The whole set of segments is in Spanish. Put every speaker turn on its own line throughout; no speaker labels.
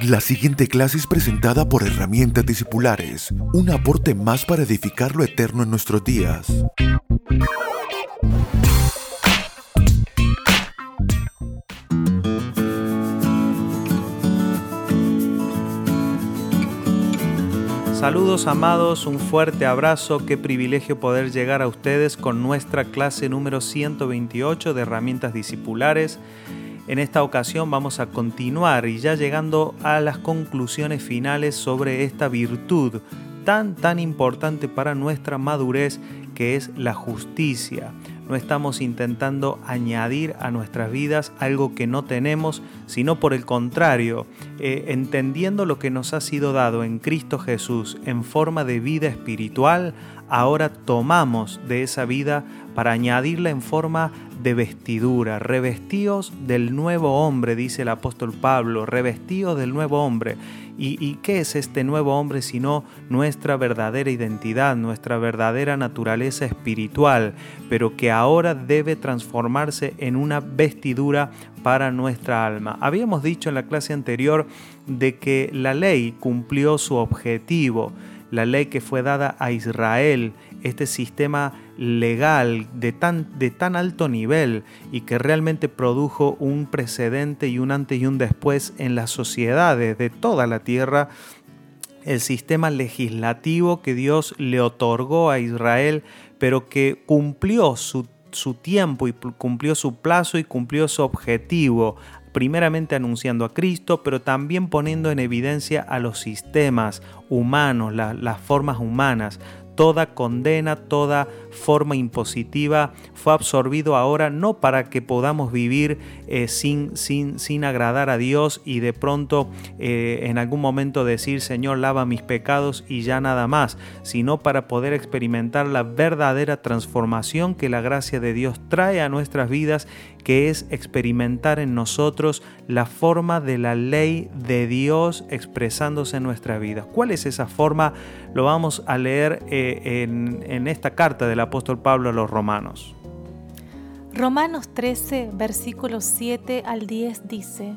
La siguiente clase es presentada por Herramientas Discipulares, un aporte más para edificar lo eterno en nuestros días.
Saludos amados, un fuerte abrazo, qué privilegio poder llegar a ustedes con nuestra clase número 128 de herramientas discipulares. En esta ocasión vamos a continuar y ya llegando a las conclusiones finales sobre esta virtud tan tan importante para nuestra madurez que es la justicia. No estamos intentando añadir a nuestras vidas algo que no tenemos, sino por el contrario, eh, entendiendo lo que nos ha sido dado en Cristo Jesús en forma de vida espiritual, ahora tomamos de esa vida para añadirla en forma de vestidura, revestidos del nuevo hombre, dice el apóstol Pablo, revestidos del nuevo hombre. ¿Y, qué es este nuevo hombre sino nuestra verdadera identidad, nuestra verdadera naturaleza espiritual, pero que ahora debe transformarse en una vestidura para nuestra alma? Habíamos dicho en la clase anterior de que la ley cumplió su objetivo, la ley que fue dada a Israel, este sistema legal de tan, de tan alto nivel y que realmente produjo un precedente y un antes y un después en las sociedades de toda la tierra, el sistema legislativo que Dios le otorgó a Israel, pero que cumplió su, su tiempo y cumplió su plazo y cumplió su objetivo primeramente anunciando a Cristo, pero también poniendo en evidencia a los sistemas humanos, las formas humanas, toda condena, toda forma impositiva fue absorbido ahora no para que podamos vivir eh, sin, sin, sin, agradar a Dios y de pronto eh, en algún momento decir Señor lava mis pecados y ya nada más, sino para poder experimentar la verdadera transformación que la gracia de Dios trae a nuestras vidas que es experimentar en nosotros la forma de la ley de Dios expresándose en nuestra vida. ¿Cuál es esa forma? Lo vamos a leer eh, en, en esta carta del apóstol Pablo a los romanos.
Romanos 13, versículos 7 al 10 dice,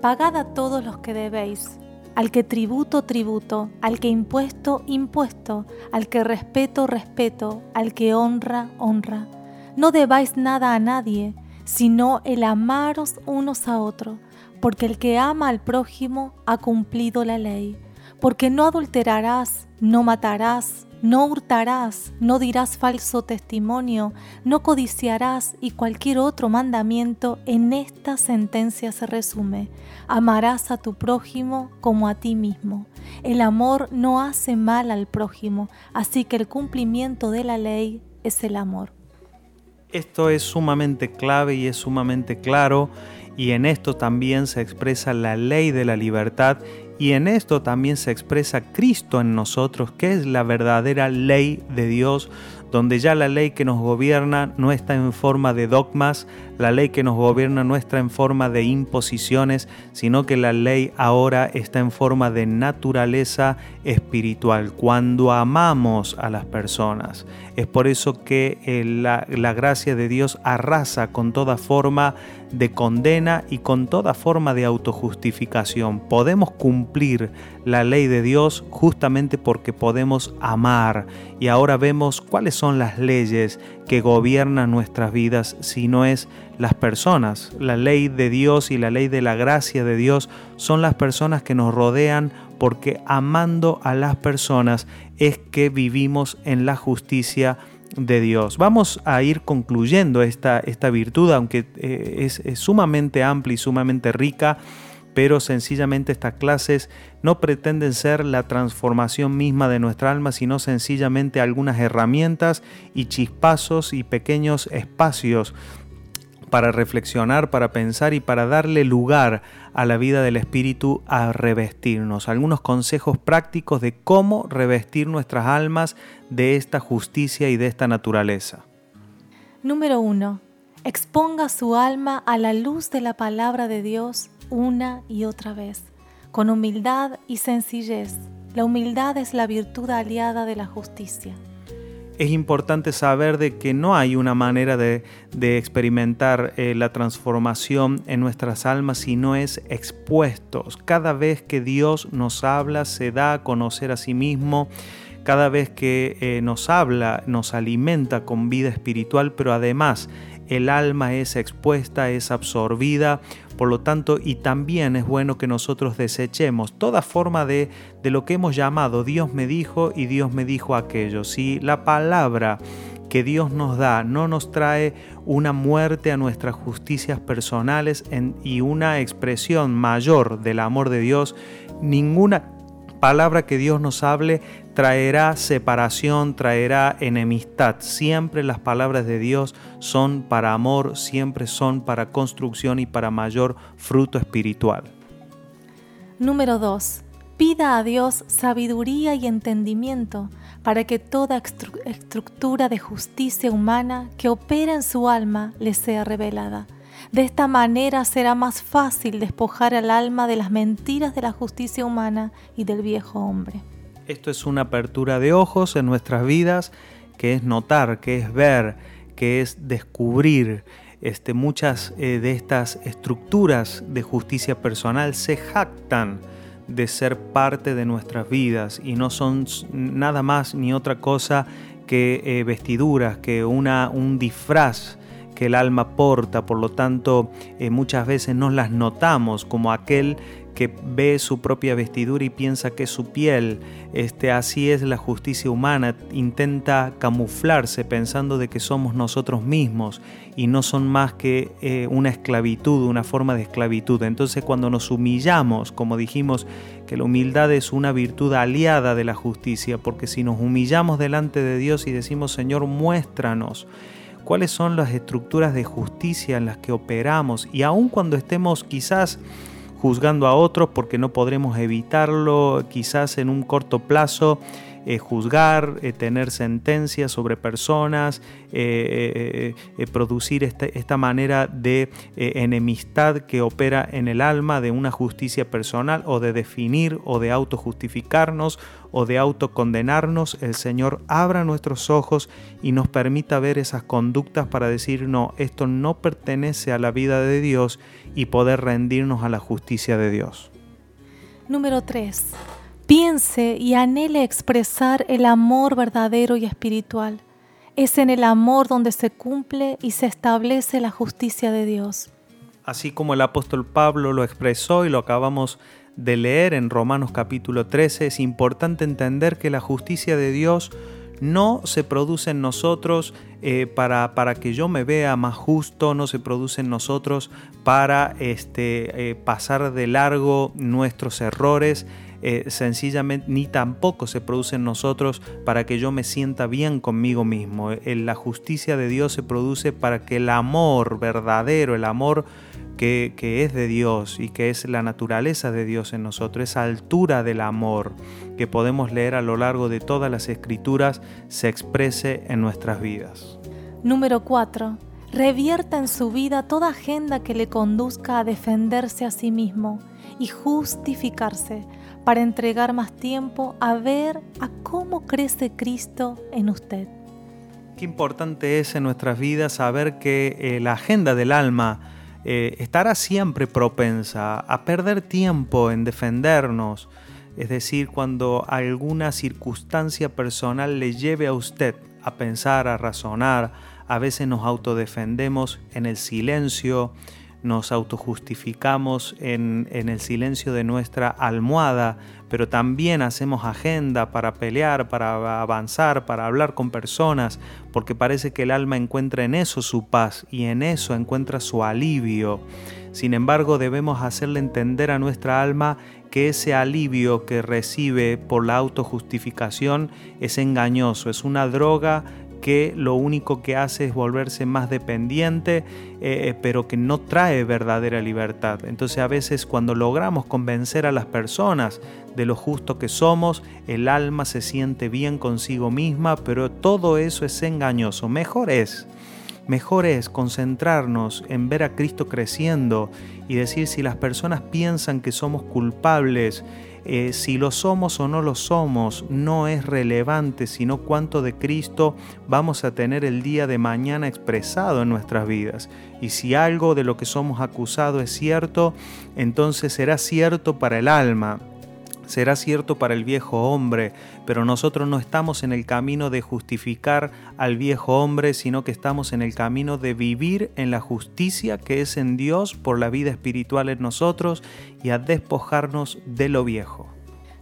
Pagad a todos los que debéis, al que tributo, tributo, al que impuesto, impuesto, al que respeto, respeto, al que honra, honra. No debáis nada a nadie, sino el amaros unos a otros, porque el que ama al prójimo ha cumplido la ley. Porque no adulterarás, no matarás, no hurtarás, no dirás falso testimonio, no codiciarás y cualquier otro mandamiento en esta sentencia se resume. Amarás a tu prójimo como a ti mismo. El amor no hace mal al prójimo, así que el cumplimiento de la ley es el amor.
Esto es sumamente clave y es sumamente claro y en esto también se expresa la ley de la libertad y en esto también se expresa Cristo en nosotros, que es la verdadera ley de Dios donde ya la ley que nos gobierna no está en forma de dogmas, la ley que nos gobierna no está en forma de imposiciones, sino que la ley ahora está en forma de naturaleza espiritual, cuando amamos a las personas. Es por eso que eh, la, la gracia de Dios arrasa con toda forma de condena y con toda forma de autojustificación. Podemos cumplir la ley de Dios justamente porque podemos amar y ahora vemos cuáles son las leyes que gobiernan nuestras vidas si no es las personas. La ley de Dios y la ley de la gracia de Dios son las personas que nos rodean porque amando a las personas es que vivimos en la justicia de Dios. Vamos a ir concluyendo esta, esta virtud, aunque eh, es, es sumamente amplia y sumamente rica pero sencillamente estas clases no pretenden ser la transformación misma de nuestra alma, sino sencillamente algunas herramientas y chispazos y pequeños espacios para reflexionar, para pensar y para darle lugar a la vida del Espíritu a revestirnos. Algunos consejos prácticos de cómo revestir nuestras almas de esta justicia y de esta naturaleza.
Número 1. Exponga su alma a la luz de la palabra de Dios una y otra vez, con humildad y sencillez. La humildad es la virtud aliada de la justicia.
Es importante saber de que no hay una manera de, experimentar eh, la transformación en nuestras almas si no es expuestos. Cada vez que Dios nos habla, se da a conocer a sí mismo. Cada vez que eh, nos habla, nos alimenta con vida espiritual, pero además el alma es expuesta, es absorbida, por lo tanto, y también es bueno que nosotros desechemos toda forma de, de lo que hemos llamado Dios me dijo y Dios me dijo aquello. Si la palabra que Dios nos da no nos trae una muerte a nuestras justicias personales y una expresión mayor del amor de Dios, ninguna palabra que Dios nos hable traerá separación, traerá enemistad. Siempre las palabras de Dios son para amor, siempre son para construcción y para mayor fruto espiritual.
Número 2. Pida a Dios sabiduría y entendimiento para que toda estructura de justicia humana que opera en su alma le sea revelada de esta manera será más fácil despojar al alma de las mentiras de la justicia humana y del viejo hombre.
Esto es una apertura de ojos en nuestras vidas, que es notar, que es ver, que es descubrir. Este, muchas eh, de estas estructuras de justicia personal se jactan de ser parte de nuestras vidas y no son nada más ni otra cosa que eh, vestiduras, que una, un disfraz que el alma porta, por lo tanto eh, muchas veces no las notamos como aquel que ve su propia vestidura y piensa que es su piel. Este, así es la justicia humana, intenta camuflarse pensando de que somos nosotros mismos y no son más que eh, una esclavitud, una forma de esclavitud. Entonces cuando nos humillamos, como dijimos, que la humildad es una virtud aliada de la justicia, porque si nos humillamos delante de Dios y decimos, Señor, muéstranos, cuáles son las estructuras de justicia en las que operamos y aun cuando estemos quizás juzgando a otros porque no podremos evitarlo, quizás en un corto plazo, eh, juzgar, eh, tener sentencias sobre personas, eh, producir este, esta manera de enemistad que opera en el alma de una justicia personal o de definir o de autojustificarnos o de autocondenarnos, el Señor abra nuestros ojos y nos permita ver esas conductas para decir, no, esto no pertenece a la vida de Dios y poder rendirnos a la justicia de Dios.
Número 3 piense y anhele expresar el amor verdadero y espiritual. Es en el amor donde se cumple y se establece la justicia de Dios.
Así como el apóstol Pablo lo expresó y lo acabamos de leer en Romanos capítulo 13, es importante entender que la justicia de Dios no se produce en nosotros eh, para, para, que yo me vea más justo, no se produce en nosotros para este, eh, pasar de largo nuestros errores, eh, sencillamente ni tampoco se produce en nosotros para que yo me sienta bien conmigo mismo. la justicia de Dios se produce para que el amor verdadero, el amor que, que, es de Dios y que es la naturaleza de Dios en nosotros, esa altura del amor que podemos leer a lo largo de todas las escrituras, se exprese en nuestras vidas.
Número 4. Revierta en su vida toda agenda que le conduzca a defenderse a sí mismo y justificarse para entregar más tiempo a ver a cómo crece Cristo en usted.
Qué importante es en nuestras vidas saber que eh, la agenda del alma eh, estará siempre propensa a perder tiempo en defendernos, es decir, cuando alguna circunstancia personal le lleve a usted a pensar, a razonar, a veces nos autodefendemos en el silencio, nos autojustificamos en, en el silencio de nuestra almohada, pero también hacemos agenda para pelear, para avanzar, para hablar con personas, porque parece que el alma encuentra en eso su paz y en eso encuentra su alivio. Sin embargo, debemos hacerle entender a nuestra alma que ese alivio que recibe por la autojustificación es engañoso, es una droga que lo único que hace es volverse más dependiente, eh, pero que no trae verdadera libertad. Entonces a veces cuando logramos convencer a las personas de lo justo que somos, el alma se siente bien consigo misma, pero todo eso es engañoso. Mejor es Mejor es concentrarnos en ver a Cristo creciendo y decir si las personas piensan que somos culpables eh, si lo somos o no lo somos no es relevante, sino cuánto de Cristo vamos a tener el día de mañana expresado en nuestras vidas. Y si algo de lo que somos acusados es cierto, entonces será cierto para el alma, será cierto para el viejo hombre, pero nosotros no estamos en el camino de justificar al viejo hombre, sino que estamos en el camino de vivir en la justicia que es en Dios por la vida espiritual en nosotros y a despojarnos de lo viejo.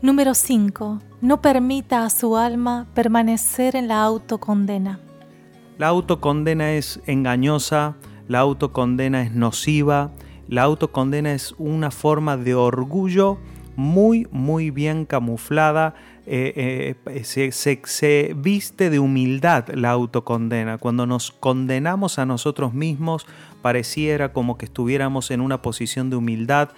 Número 5. No permita a su alma permanecer en la autocondena.
La autocondena es engañosa, la autocondena es nociva, la autocondena es una forma de orgullo muy, muy bien camuflada. Eh, eh, se, viste de humildad la autocondena. Cuando nos condenamos a nosotros mismos, pareciera como que estuviéramos en una posición de humildad,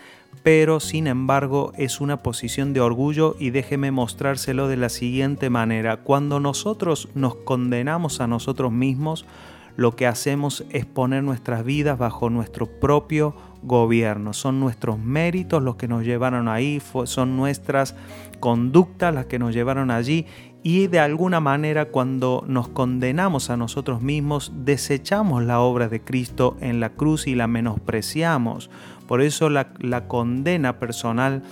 pero sin embargo es una posición de orgullo y déjeme mostrárselo de la siguiente manera. Cuando nosotros nos condenamos a nosotros mismos, lo que hacemos es poner nuestras vidas bajo nuestro propio gobierno. Son nuestros méritos los que nos llevaron ahí, son nuestras conductas las que nos llevaron allí y de alguna manera cuando nos condenamos a nosotros mismos desechamos la obra de Cristo en la cruz y la menospreciamos. Por eso la, la condena personal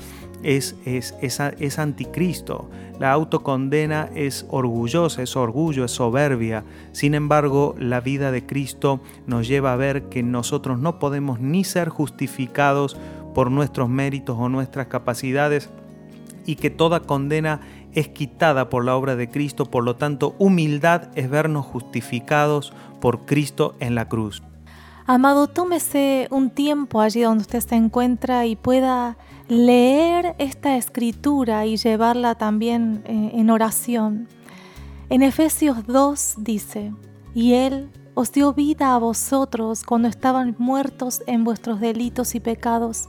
es, es, es, anticristo. La autocondena es orgullosa, es orgullo, es soberbia. Sin embargo, la vida de Cristo nos lleva a ver que nosotros no podemos ni ser justificados por nuestros méritos o nuestras capacidades y que toda condena es quitada por la obra de Cristo. Por lo tanto, humildad es vernos justificados por Cristo en la cruz.
Amado, tómese un tiempo allí donde usted se encuentra y pueda leer esta escritura y llevarla también eh, en oración. En Efesios 2 dice, y Él os dio vida a vosotros cuando estaban muertos en vuestros delitos y pecados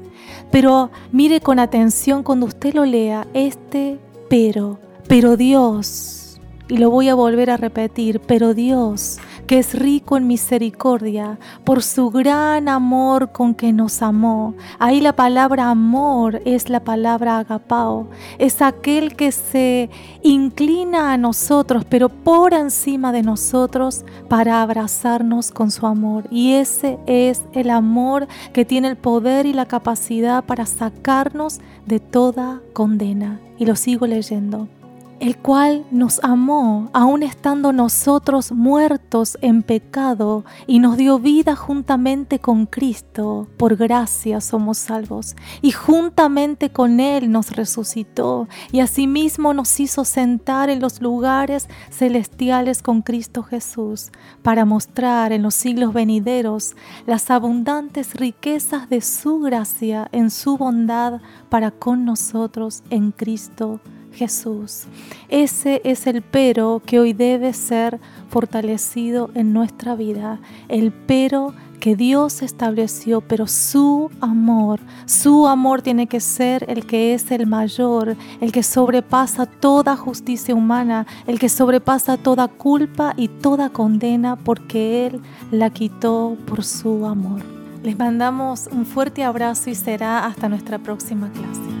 Pero mire con atención cuando usted lo lea, este pero, pero Dios, y lo voy a volver a repetir, pero Dios que es rico en misericordia, por su gran amor con que nos amó. Ahí la palabra amor es la palabra agapao, es aquel que se inclina a nosotros, pero por encima de nosotros para abrazarnos con su amor. Y ese es el amor que tiene el poder y la capacidad para sacarnos de toda condena. Y lo sigo leyendo el cual nos amó aun estando nosotros muertos en pecado y nos dio vida juntamente con Cristo. Por gracia somos salvos. Y juntamente con Él nos resucitó y asimismo nos hizo sentar en los lugares celestiales con Cristo Jesús para mostrar en los siglos venideros las abundantes riquezas de su gracia en su bondad para con nosotros en Cristo. Ese es el pero que hoy debe ser fortalecido en nuestra vida, el pero que Dios estableció, pero su amor, su amor tiene que ser el que es el mayor, el que sobrepasa toda justicia humana, el que sobrepasa toda culpa y toda condena, porque Él la quitó por su amor. Les mandamos un fuerte abrazo y será hasta nuestra próxima clase.